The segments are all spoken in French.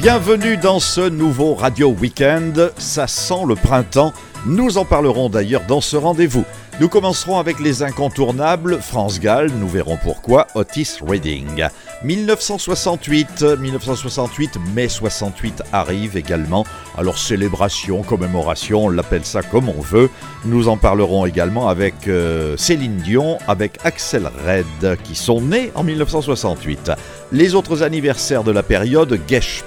Bienvenue dans ce nouveau Radio Weekend. Ça sent le printemps. Nous en parlerons d'ailleurs dans ce rendez-vous. Nous commencerons avec les incontournables. France Gall, nous verrons pourquoi. Otis Redding. 1968, 1968, mai 68 arrive également. Alors célébration, commémoration, on l'appelle ça comme on veut. Nous en parlerons également avec euh, Céline Dion, avec Axel Red, qui sont nés en 1968. Les autres anniversaires de la période, Gesh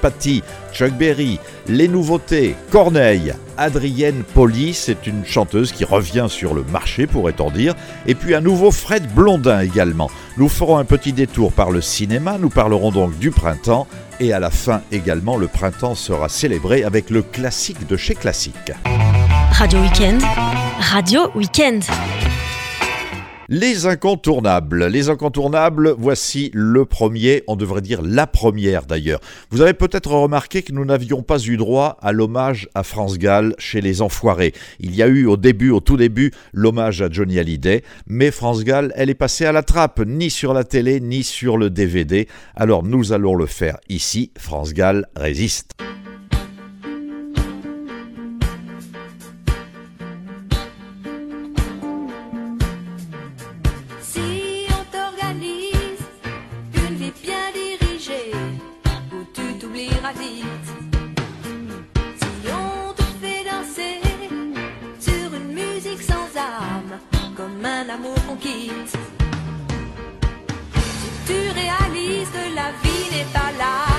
Chuck Berry, les nouveautés, Corneille, Adrienne Poli, c'est une chanteuse qui revient sur le marché, pourrait-on dire, et puis un nouveau Fred Blondin également. Nous ferons un petit détour par le cinéma, nous parlerons donc du printemps, et à la fin également, le printemps sera célébré avec le classique de chez Classique. Radio Weekend, Radio Weekend. Les incontournables. Les incontournables, voici le premier, on devrait dire la première d'ailleurs. Vous avez peut-être remarqué que nous n'avions pas eu droit à l'hommage à France Gall chez les Enfoirés. Il y a eu au début, au tout début, l'hommage à Johnny Hallyday, mais France Gall, elle est passée à la trappe, ni sur la télé, ni sur le DVD. Alors nous allons le faire ici. France Gall résiste. Cherche ton bonheur partout, va, refuse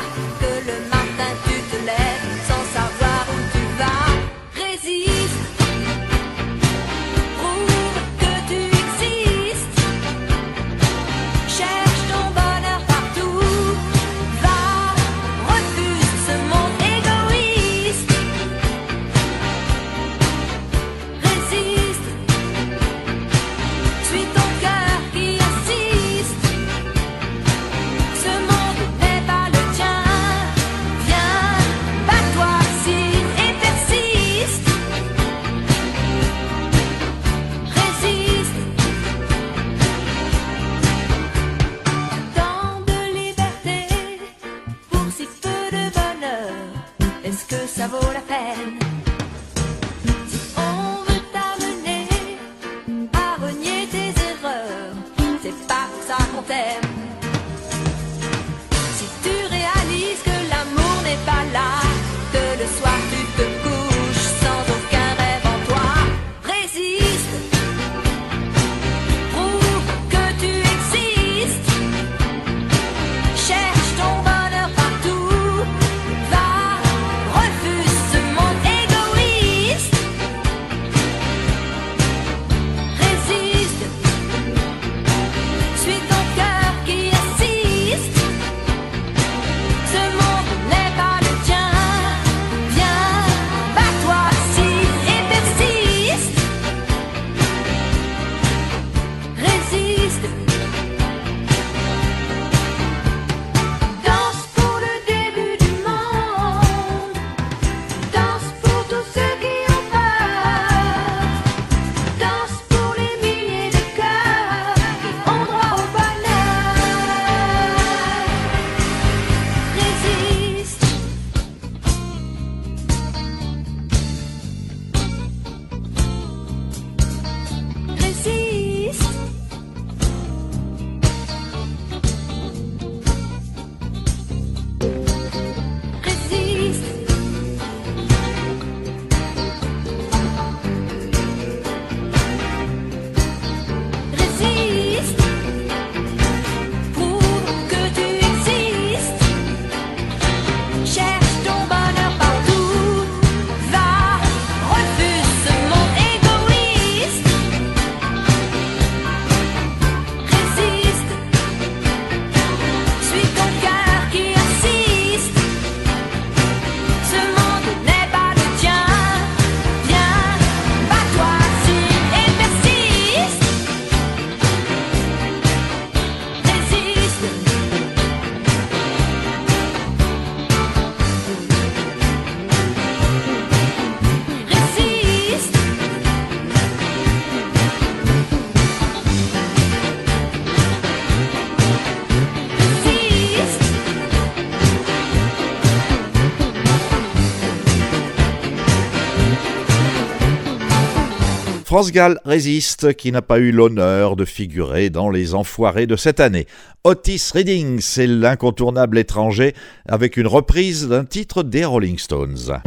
France résiste, qui n'a pas eu l'honneur de figurer dans les enfoirés de cette année. Otis Redding, c'est l'incontournable étranger, avec une reprise d'un titre des Rolling Stones.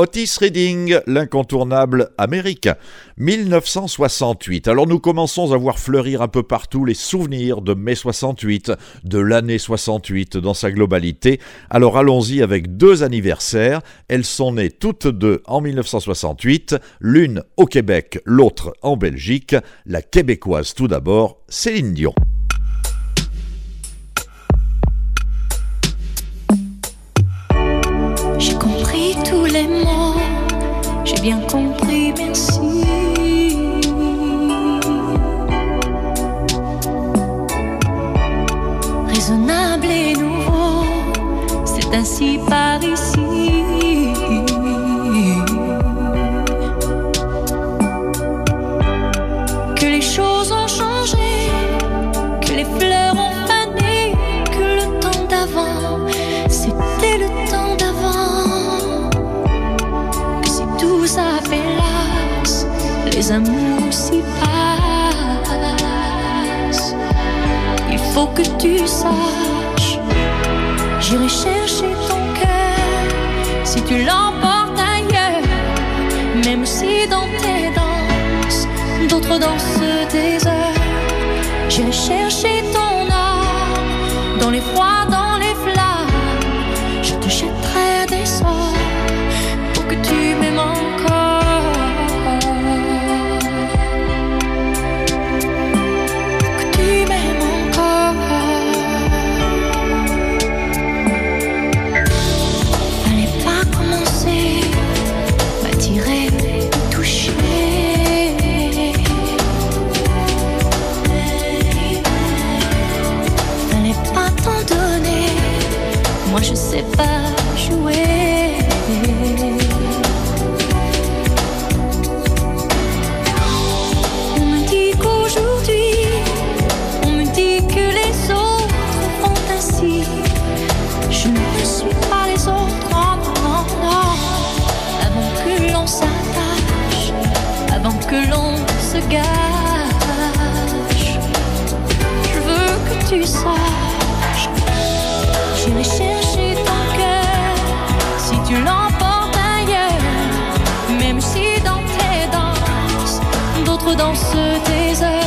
Otis Reading, l'incontournable américain. 1968. Alors nous commençons à voir fleurir un peu partout les souvenirs de mai 68, de l'année 68 dans sa globalité. Alors allons-y avec deux anniversaires. Elles sont nées toutes deux en 1968, l'une au Québec, l'autre en Belgique. La québécoise tout d'abord, Céline Dion. Bien compris, merci. Raisonnable et nouveau, c'est ainsi par ici. Les amours s'y passent. Il faut que tu saches, j'irai chercher ton cœur si tu l'emportes ailleurs, même si dans tes danses, d'autres dansent des heures. J'irai chercher Je veux que tu saches. J'irai chercher ton cœur si tu l'emportes ailleurs. Même si dans tes danses, d'autres dansent tes heures.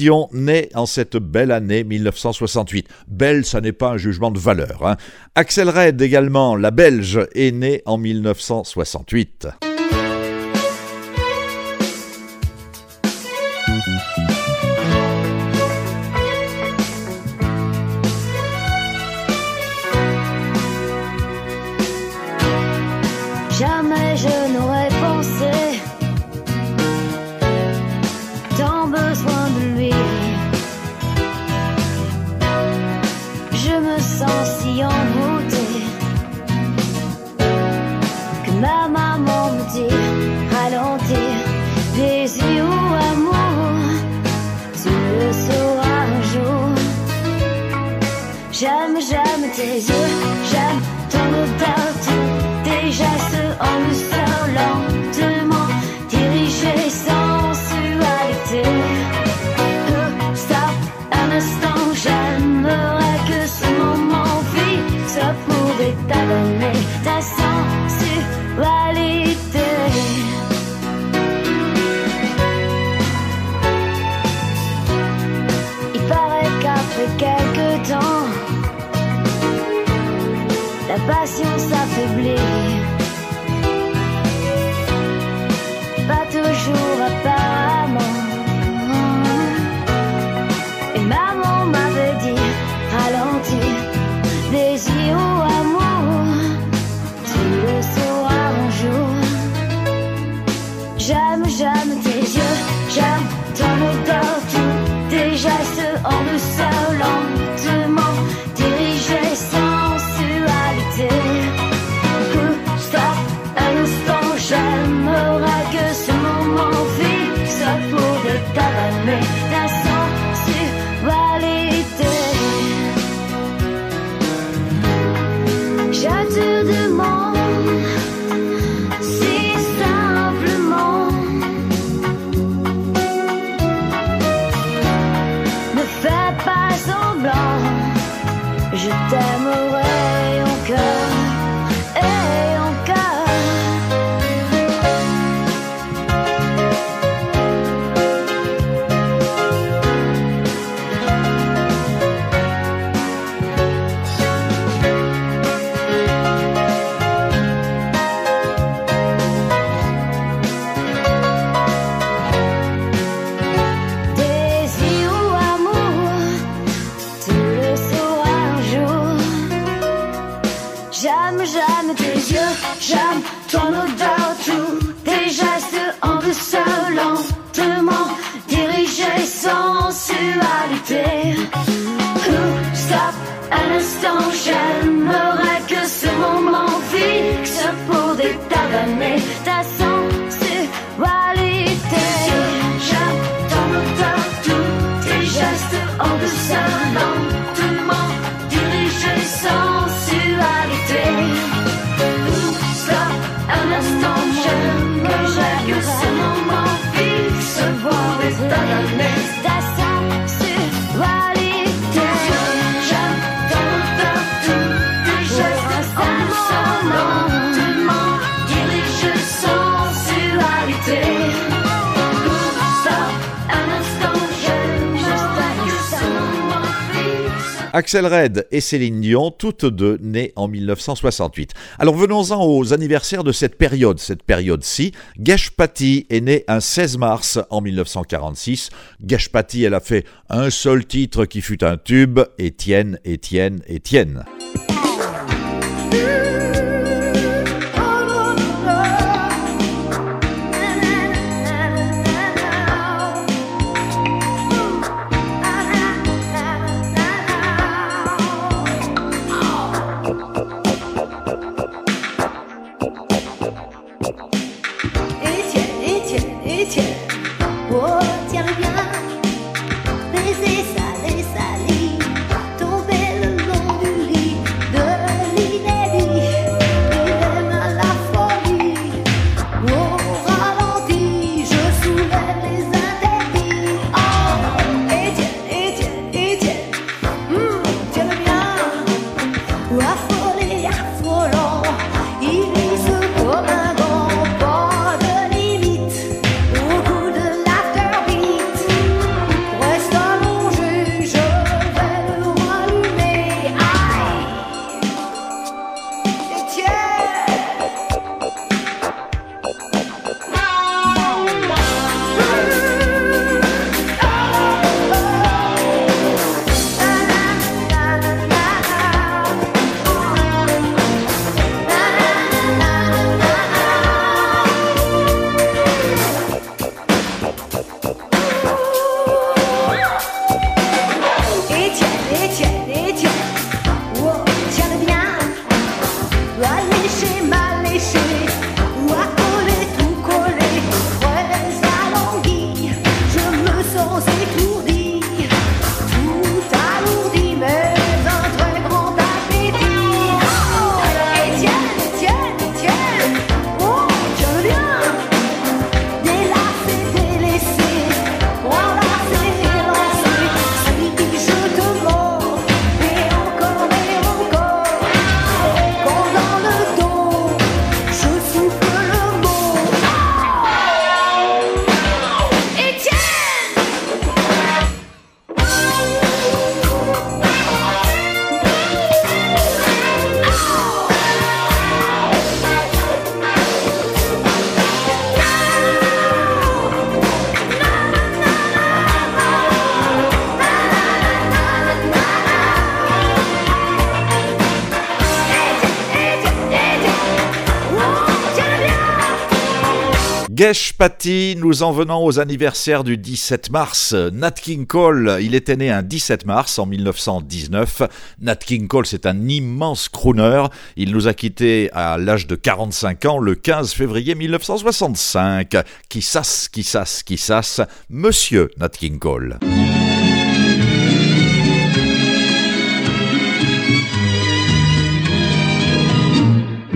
Dion naît en cette belle année 1968. Belle, ça n'est pas un jugement de valeur. Hein. Axel Red également, la Belge, est née en 1968. J'aime, j'aime tes yeux, j'aime ton odeur, tes gestes en le sang. Axel Red et Céline Dion, toutes deux nées en 1968. Alors venons-en aux anniversaires de cette période, cette période-ci. Gesh Patti est née un 16 mars en 1946. Gesh Patti, elle a fait un seul titre qui fut un tube, Étienne, Étienne, Étienne. Gesh Patti, nous en venons aux anniversaires du 17 mars. Nat King Cole, il était né un 17 mars en 1919. Nat King Cole, c'est un immense crooner. Il nous a quittés à l'âge de 45 ans le 15 février 1965. Qui sasse, qui sasse, qui sasse, Monsieur Nat King Cole.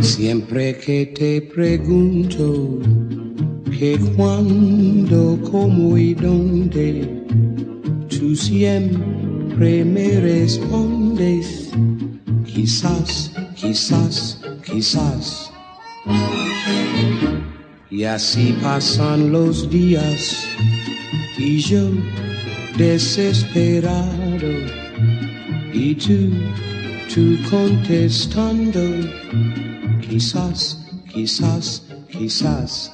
Siempre que te pregunto que cuando, como y dónde, tú siempre me respondes, quizás, quizás, quizás. Y así pasan los días y yo desesperado y tú, tú contestando, quizás, quizás, quizás.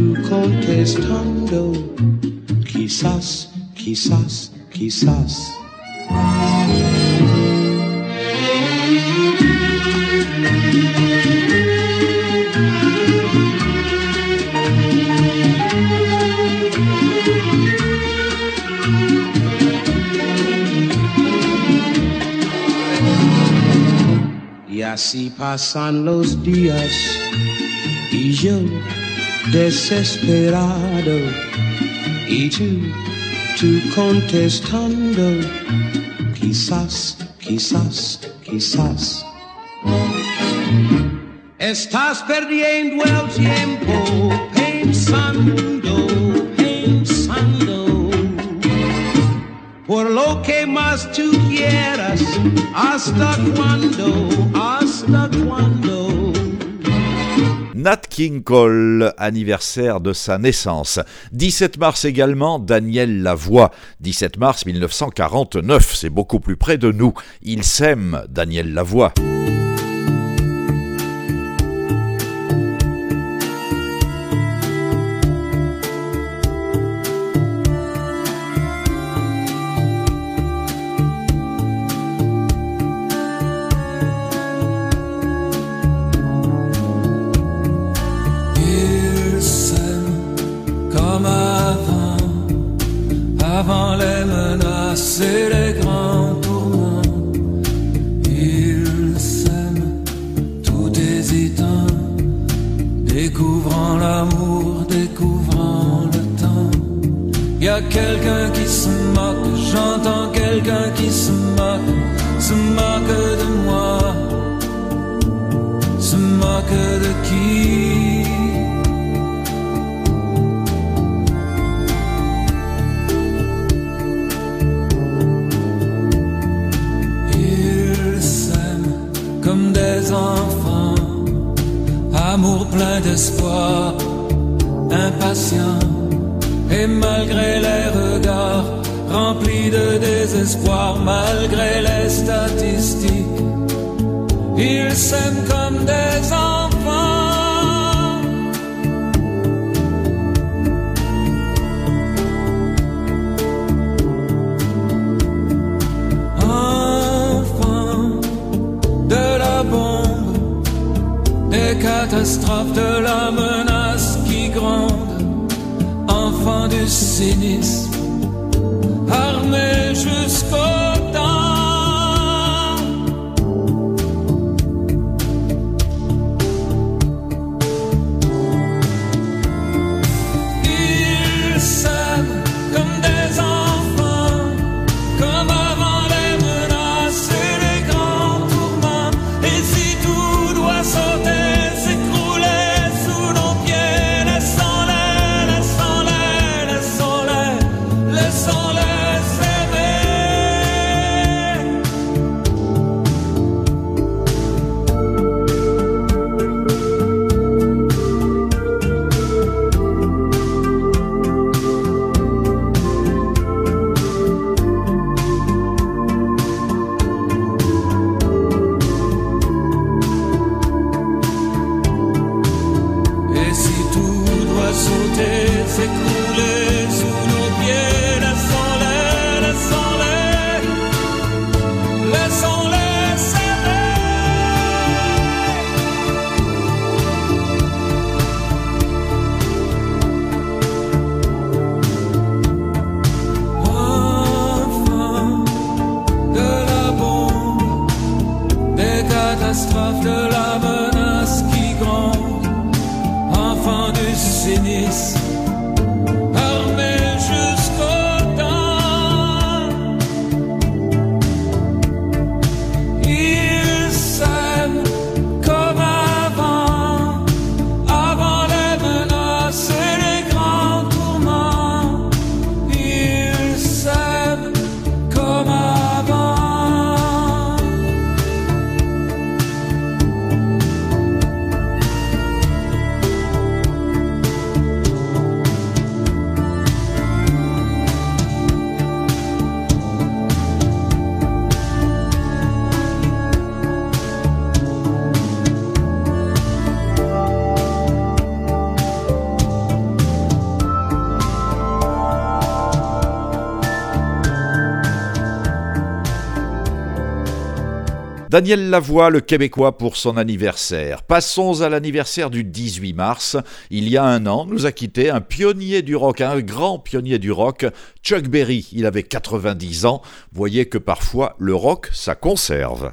tú contestando quizás, quizás, quizás. Y así pasan los días y yo desesperado y tú, tú contestando, quizás, quizás, quizás. Estás perdiendo el tiempo pensando, pensando por lo que más tú quieras. ¿Hasta cuándo? Nat King Cole, anniversaire de sa naissance. 17 mars également, Daniel Lavoie. 17 mars 1949, c'est beaucoup plus près de nous. Il s'aime, Daniel Lavoie. Comme des enfants, amour plein d'espoir, impatient. Et malgré les regards remplis de désespoir, malgré les statistiques, ils s'aiment comme des enfants. Des catastrophes, de la menace qui gronde, enfants du cynisme, Daniel Lavoie, le Québécois, pour son anniversaire. Passons à l'anniversaire du 18 mars. Il y a un an, nous a quitté un pionnier du rock, un grand pionnier du rock, Chuck Berry. Il avait 90 ans. Voyez que parfois, le rock, ça conserve.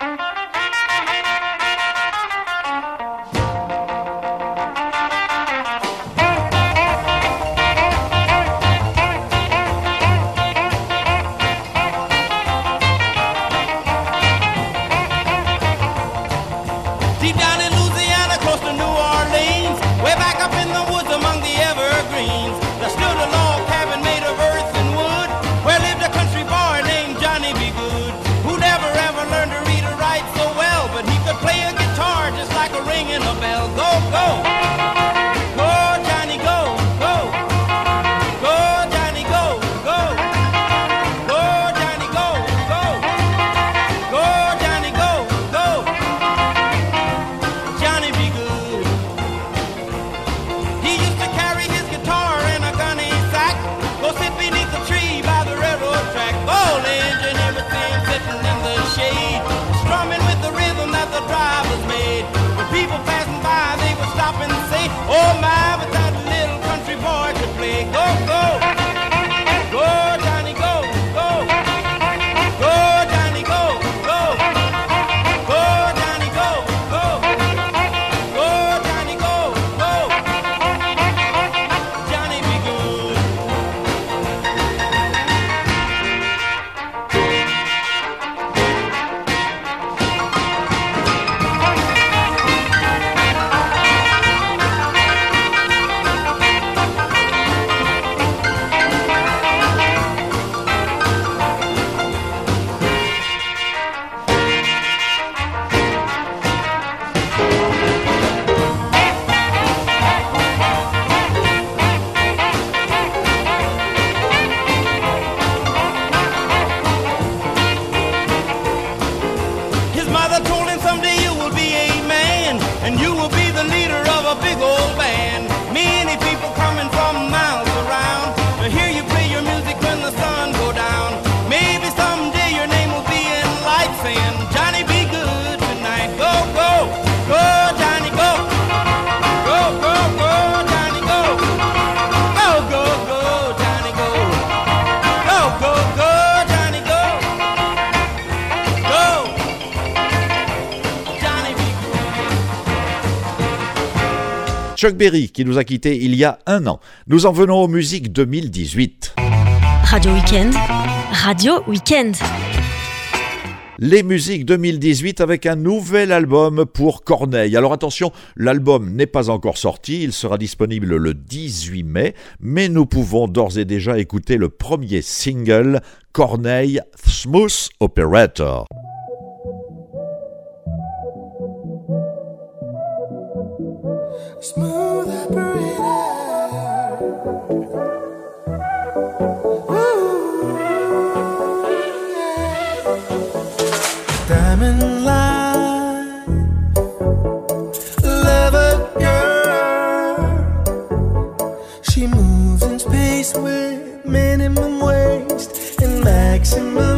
Chuck Berry qui nous a quittés il y a un an. Nous en venons aux musiques 2018. Radio Weekend, Radio Weekend. Les musiques 2018 avec un nouvel album pour Corneille. Alors attention, l'album n'est pas encore sorti, il sera disponible le 18 mai, mais nous pouvons d'ores et déjà écouter le premier single, Corneille Smooth Operator. Smooth operator. Diamond line, lover girl. She moves in space with minimum waste and maximum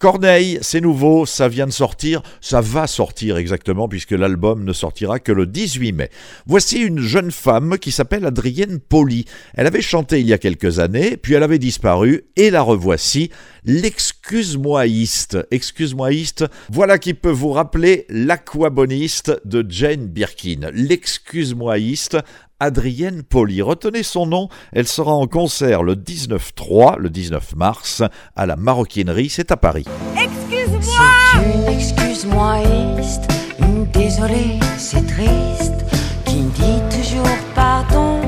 Corneille, c'est nouveau, ça vient de sortir, ça va sortir exactement puisque l'album ne sortira que le 18 mai. Voici une jeune femme qui s'appelle Adrienne Poli. Elle avait chanté il y a quelques années, puis elle avait disparu et la revoici, l'excuse-moïste. Excuse-moïste, voilà qui peut vous rappeler l'aquaboniste de Jane Birkin. L'excuse-moïste Adrienne Poli. Retenez son nom, elle sera en concert le 19-3, le 19 mars, à la Maroquinerie, c'est à Paris. C'est une excuse-moïste, une désolée, c'est triste, qui me dit toujours pardon.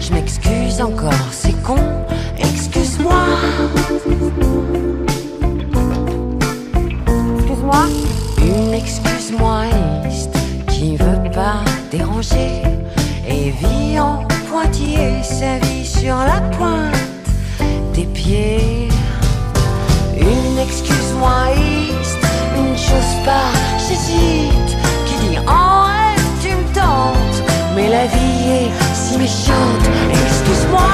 Je m'excuse encore, c'est con, excuse-moi. Excuse-moi. Une excuse-moïste qui veut pas déranger en pointillé sa vie sur la pointe des pieds. Une excuse-moïste, une chose pas, j'hésite, qui dit en rêve tu me tentes, mais la vie est si méchante, excuse-moi.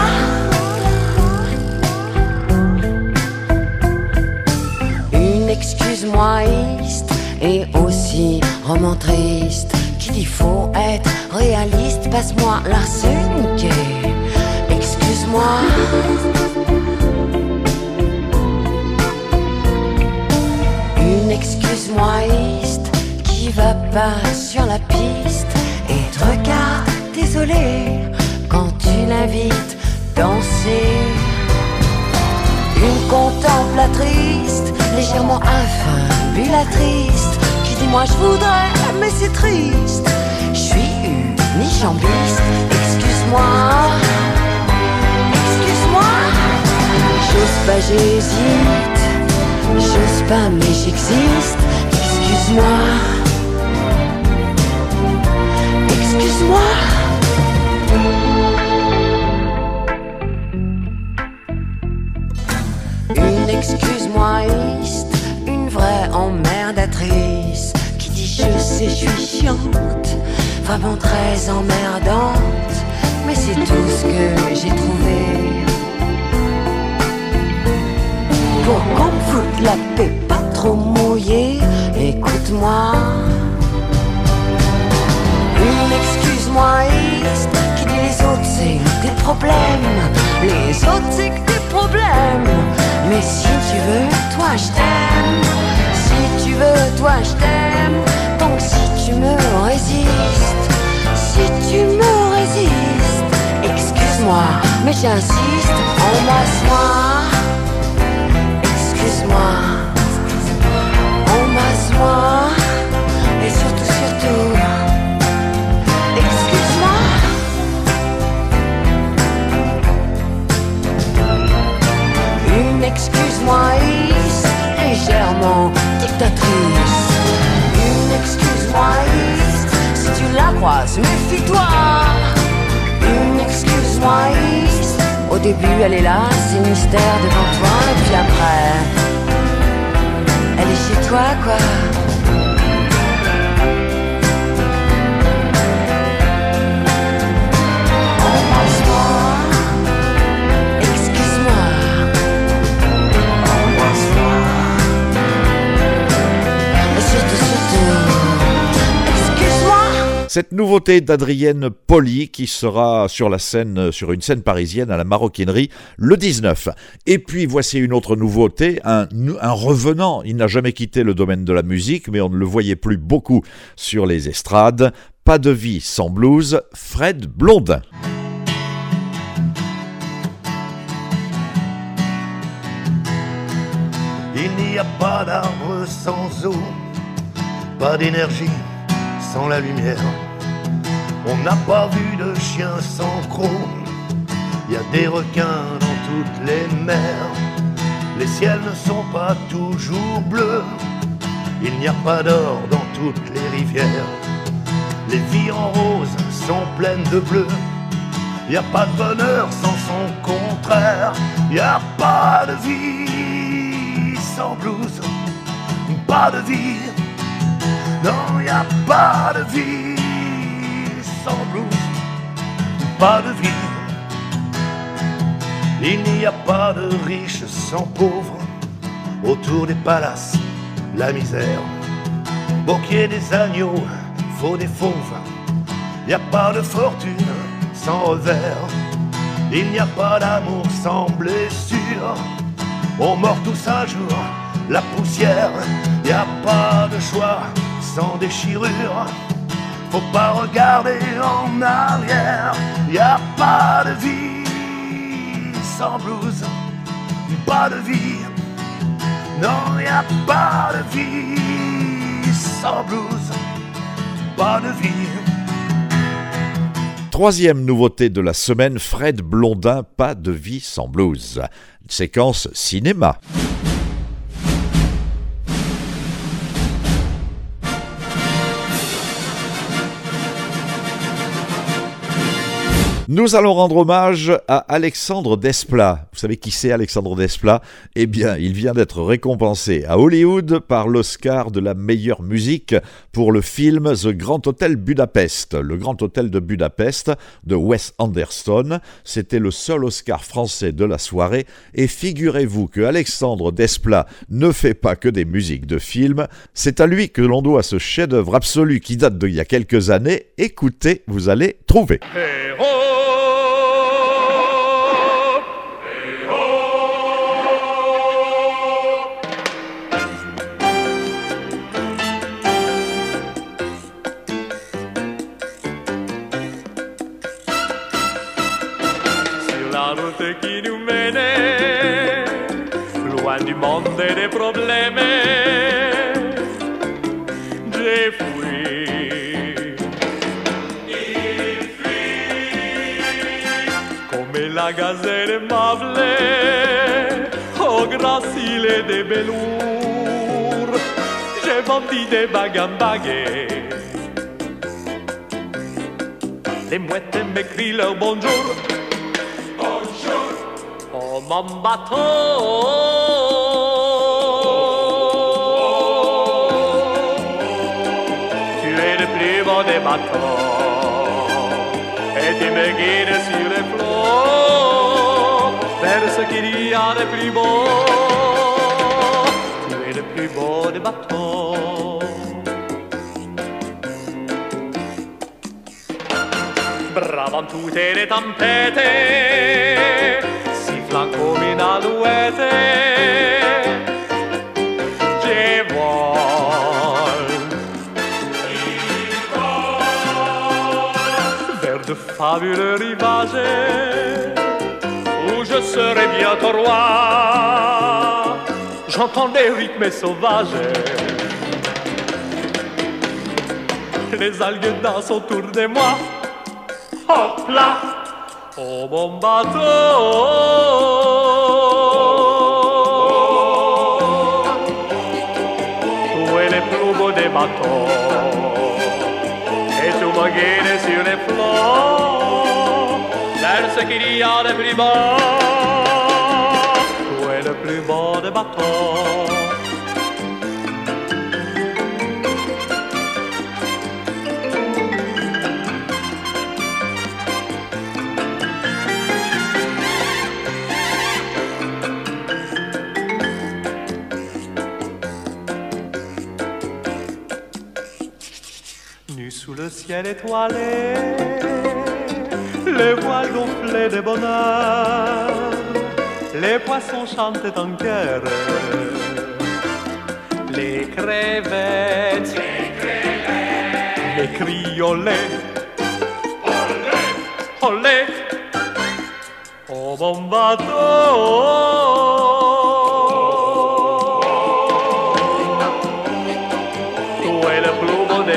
Une excuse-moïste et aussi roman triste qui dit faut être réaliste? Passe-moi l'arsenic, excuse-moi. Une excuse-moi qui va pas sur la piste et te regarde désolé quand tu l'invites danser. Une contemplatrice légèrement infabulatrice moi je voudrais mais c'est triste. Je suis une jambiste, excuse-moi. Excuse-moi. J'ose pas, j'hésite. J'ose pas mais j'existe. Excuse-moi. Excuse-moi. Une excuse-moi, une vraie emmerdatrice je sais, je suis chiante, vraiment très emmerdante, mais c'est tout ce que j'ai trouvé. Pour qu'on foute la paix pas trop mouillée, écoute-moi. Une excuse-moi, qui dit les autres c'est des problèmes, les autres c'est que des problèmes. Mais si tu veux, toi je t'aime. Si tu veux, toi je t'aime. Donc si tu me résistes, si tu me résistes, excuse-moi, mais j'insiste, embrasse-moi. Excuse-moi, embrasse-moi. Et surtout, surtout, excuse-moi. Une excuse-moi, légèrement dictatrice. Croises, méfie-toi. Une excuse-moi, Is, au début elle est là, c'est mystère devant toi, et puis après, elle est chez toi, quoi. Cette nouveauté d'Adrienne Poli qui sera sur la scène, sur une scène parisienne à la Maroquinerie le 19. Et puis voici une autre nouveauté, un, un revenant. Il n'a jamais quitté le domaine de la musique, mais on ne le voyait plus beaucoup sur les estrades. Pas de vie sans blues, Fred Blondin. Il n'y a pas d'arbre sans eau, pas d'énergie sans la lumière. On n'a pas vu de chien sans croc. Il y a des requins dans toutes les mers. Les ciels ne sont pas toujours bleus. Il n'y a pas d'or dans toutes les rivières. Les vies en rose sont pleines de bleu. Il n'y a pas de bonheur sans son contraire. Il n'y a pas de vie sans blues. Pas de vie. Non, n'y a pas de vie sans blues. Pas de vie. Il n'y a pas de riches sans pauvres. Autour des palaces, la misère. Y ait des agneaux, faut des fauves. N'y a pas de fortune sans revers. Il n'y a pas d'amour sans blessure. On meurt tous un jour, la poussière. N'y a pas de choix sans déchirure. Faut pas regarder en arrière. N'y a pas de vie sans blues. Pas de vie. Non, n'y a pas de vie sans blues. Pas de vie. Troisième nouveauté de la semaine, Fred Blondin, pas de vie sans blues. Séquence cinéma. Nous allons rendre hommage à Alexandre Desplat. Vous savez qui c'est Alexandre Desplat? Eh bien, il vient d'être récompensé à Hollywood par l'Oscar de la meilleure musique pour le film The Grand Hotel Budapest. Le Grand Hôtel de Budapest de Wes Anderson. C'était le seul Oscar français de la soirée. Et figurez-vous que Alexandre Desplat ne fait pas que des musiques de films. C'est à lui que l'on doit ce chef-d'œuvre absolu qui date d'il y a quelques années. Écoutez, vous allez trouver. Qui nous menait, loin du monde et des problèmes, j'ai fui. Come la gazelle aimable, au gracile des velours, j'ai vendu des bagues. Les mouettes m'écrient leur. Bonjour. O mon bateau des bateaux Et tu me guides sur les flots Vers ce qu'il y a de plus beau. Tu es le plus beau des bateaux. Brave tutte le les tempêtes come in alouette. Je vole vers de fabuleux rivages où je serai bientôt roi. J'entends des rythmes sauvages. Les algues dansent autour de moi. Hop là, oh mon bateau. Tu es le plus beau des bateaux? Et tu me guides sur les flots. Vers ce qu'il y a de plus beau. Tu es le plus beau des bateaux? Le ciel étoilé, les voiles gonflées de bonheur, les poissons chantent en chœur, les crevettes, les cris olé, olé, oh mon bateau.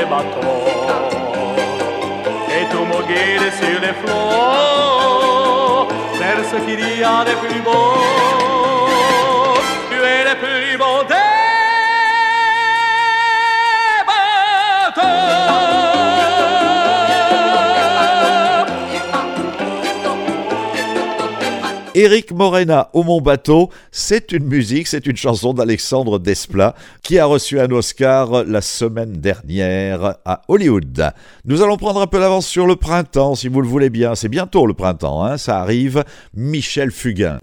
Bateaux? Guides sur les flots Vers ce qu'il y a de plus beau Tu es le plus beau des Éric Morena au Mon Bateau, c'est une musique, c'est une chanson d'Alexandre Desplat qui a reçu un Oscar la semaine dernière à Hollywood. Nous allons prendre un peu d'avance sur le printemps, si vous le voulez bien. C'est bientôt le printemps, hein, ça arrive. Michel Fugain.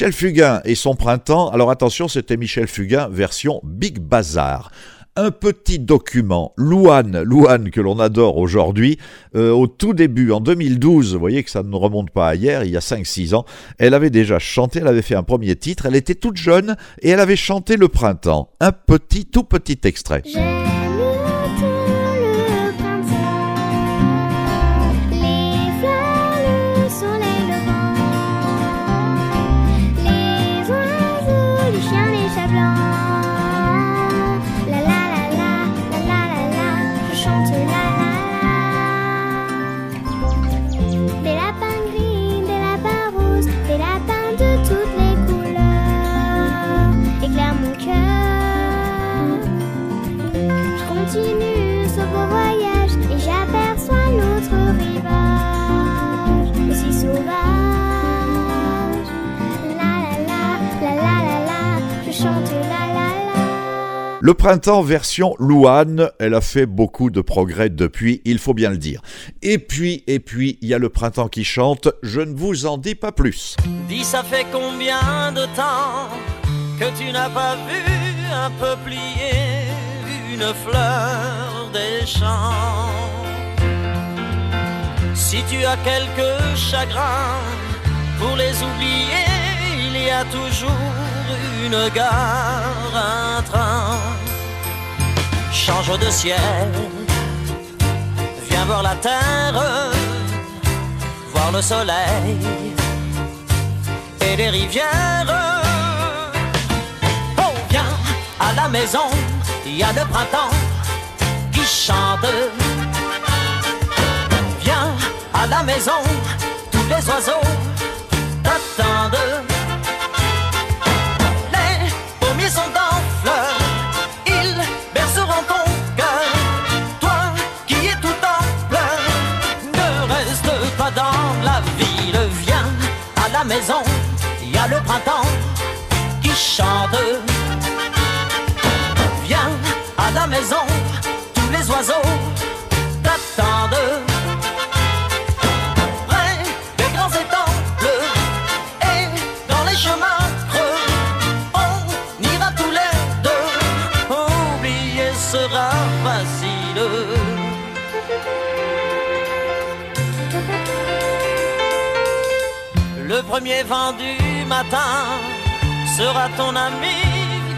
Michel Fugain et son printemps. Alors attention, c'était Michel Fugain version Big Bazar un petit document, Louane, Louane que l'on adore aujourd'hui, euh, au tout début, en 2012, vous voyez que ça ne remonte pas à hier, il y a 5-6 ans, elle avait déjà chanté, elle avait fait un premier titre, elle était toute jeune et elle avait chanté le printemps. Un petit, tout petit extrait. shelter. Le printemps version Louane, elle a fait beaucoup de progrès depuis, il faut bien le dire. Et puis, et puis, il y a le printemps qui chante, je ne vous en dis pas plus. Dis, ça fait combien de temps que tu n'as pas vu un peu plier une fleur des champs? Si tu as quelques chagrins pour les oublier, il y a toujours une gare, un train. Change de ciel, viens voir la terre, voir le soleil et les rivières. Oh, viens à la maison, il y a le printemps qui chante. Viens à la maison, tous les oiseaux t'attendent. Viens à la maison, tous les oiseaux t'attendent. Près des grands étangs bleus et dans les chemins creux, on ira tous les deux. Oublier sera facile. Le premier vent du matin sera ton ami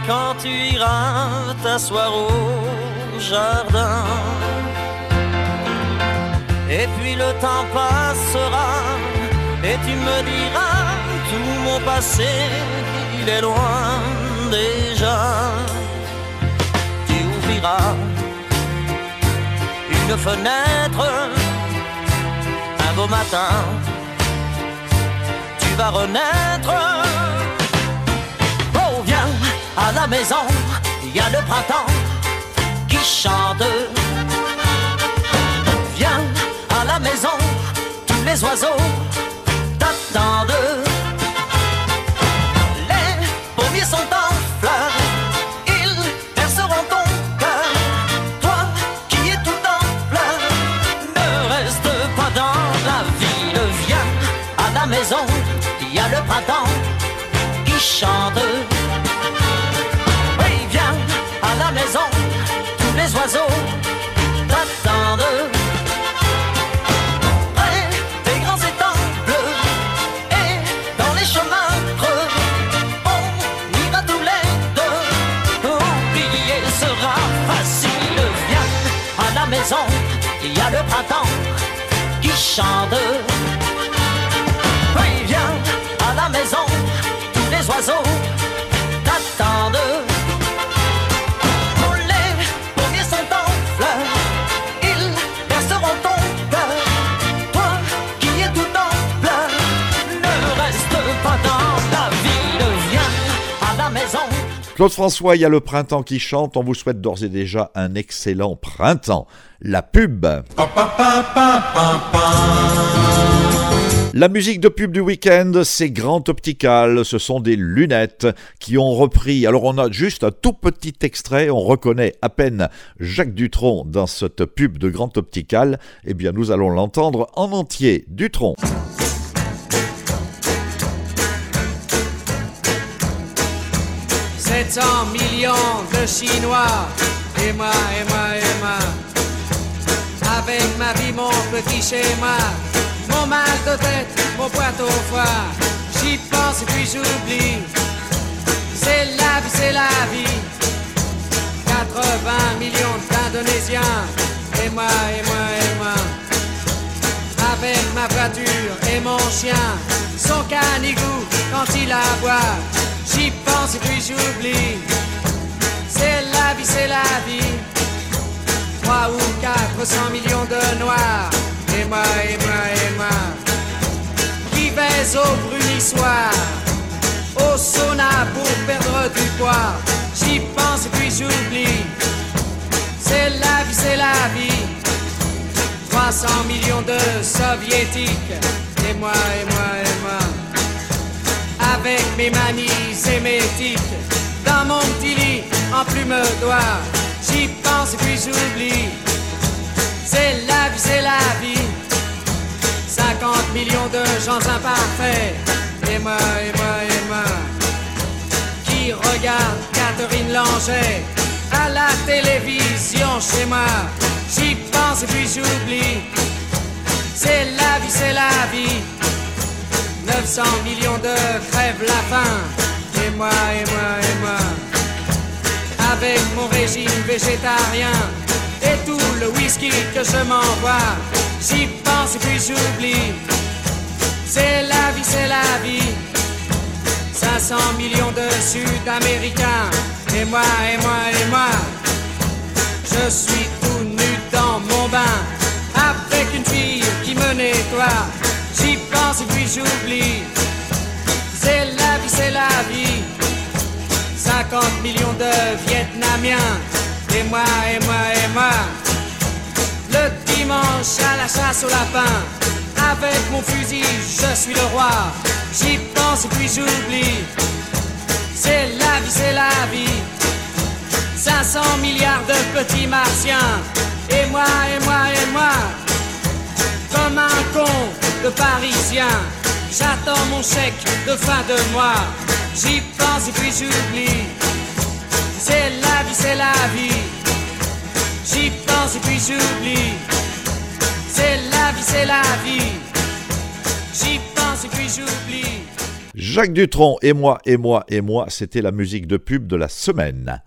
quand tu iras t'asseoir au jardin. Et puis le temps passera et tu me diras tout mon passé, il est loin déjà. Tu ouvriras une fenêtre un beau matin va renaître. À la maison, il y a le printemps qui chante. Viens à la maison, tous les oiseaux t'attendent. Les pommiers sont en fleurs. Ils perceront ton cœur. Toi qui es tout en fleurs, ne reste pas dans la ville. Viens à la maison il y a le printemps qui chante. Chante. maison, tous les oiseaux Claude François, il y a le printemps qui chante. On vous souhaite d'ores et déjà un excellent printemps. La pub. La musique de pub du week-end, c'est Grand Optical. Ce sont des lunettes qui ont repris. Alors on a juste un tout petit extrait. On reconnaît à peine Jacques Dutronc dans cette pub de Grand Optical. Eh bien, nous allons l'entendre en entier. Dutronc. 700 millions de Chinois. Et moi, et moi, et moi. Avec ma vie, mon petit schéma. Mon mal de tête, mon poids au foie. J'y pense puis j'oublie. C'est la vie, c'est la vie. 80 millions d'Indonésiens. Et moi, et moi, et moi. Avec ma voiture et mon chien. Son canigou quand il aboie. J'y pense et puis j'oublie. C'est la vie, c'est la vie. 3 ou 400 millions de noirs. Et moi, et moi, et moi. Qui baise au brunissoir. Au sauna pour perdre du poids. J'y pense et puis j'oublie. C'est la vie, c'est la vie. 300 millions de soviétiques. Et moi, et moi, et moi. Avec mes manies et mes tics. Dans mon petit lit, en plume d'oie. J'y pense et puis j'oublie. C'est la vie, c'est la vie. 50 millions de gens imparfaits. Et moi, et moi, et moi. Qui regarde Catherine Langer à la télévision chez moi. J'y pense et puis j'oublie. C'est la vie, c'est la vie. 900 millions de crèves la faim. Et moi, et moi, et moi. Avec mon régime végétarien et tout le whisky que je m'envoie. J'y pense et puis j'oublie. C'est la vie, c'est la vie. 500 millions de Sud-Américains. Et moi, et moi, et moi. Je suis tout nu dans mon bain. Avec une fille qui me nettoie. Et puis j'oublie. C'est la vie, c'est la vie. 50 millions de Vietnamiens. Et moi, et moi, et moi. Le dimanche à la chasse au lapin. Avec mon fusil, je suis le roi. J'y pense et puis j'oublie. C'est la vie, c'est la vie. 500 milliards de petits martiens. Et moi, et moi, et moi. Comme un con parisien. J'attends mon chèque de fin de mois. J'y pense et puis j'oublie. C'est la vie, c'est la vie. J'y pense et puis j'oublie. C'est la vie, c'est la vie. J'y pense et puis j'oublie. Jacques Dutronc et moi, et moi, et moi, c'était la musique de pub de la semaine.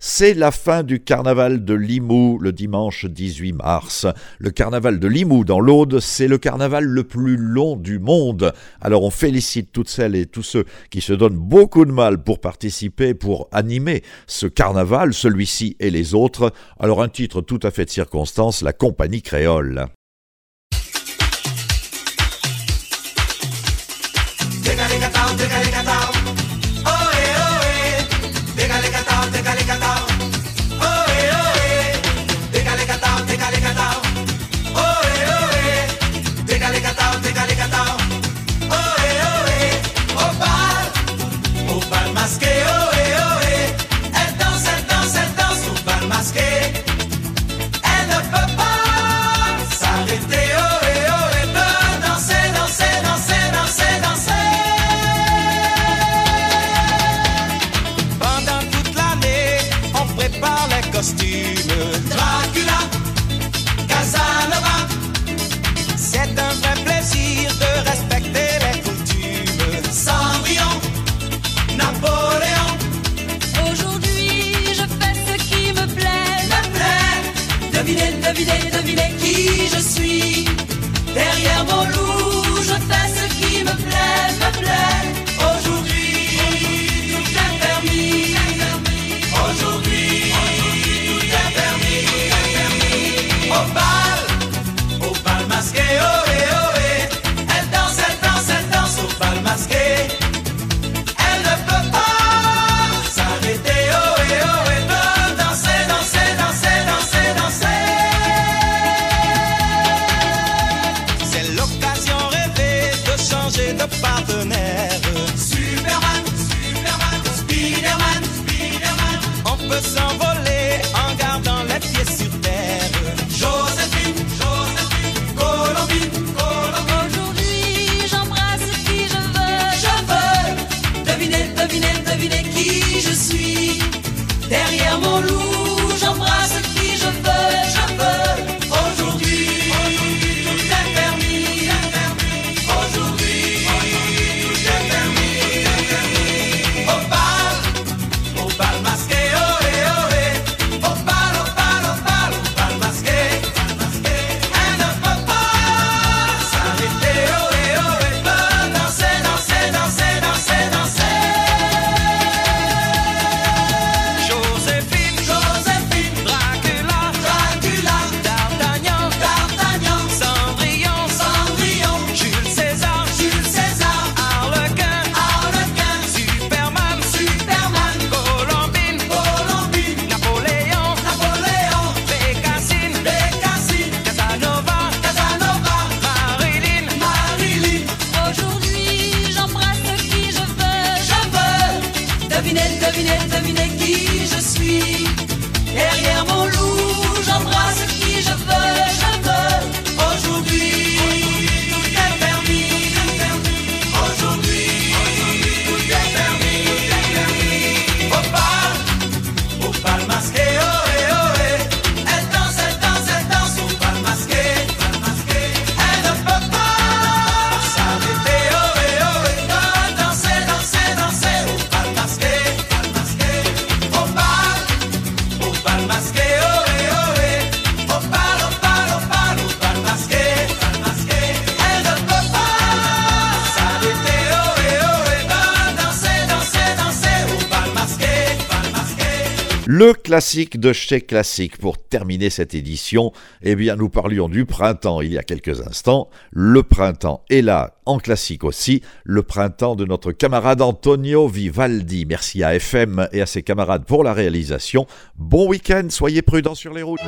C'est la fin du carnaval de Limoux le dimanche 18 mars. Le carnaval de Limoux dans l'Aude, c'est le carnaval le plus long du monde. Alors on félicite toutes celles et tous ceux qui se donnent beaucoup de mal pour participer, pour animer ce carnaval, celui-ci et les autres. Alors un titre tout à fait de circonstance, la compagnie créole. Classique de chez Classique. Pour terminer cette édition, eh bien, nous parlions du printemps il y a quelques instants. Le printemps est là, en classique aussi. Le printemps de notre camarade Antonio Vivaldi. Merci à FM et à ses camarades pour la réalisation. Bon week-end, soyez prudents sur les routes.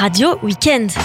Radio Weekend.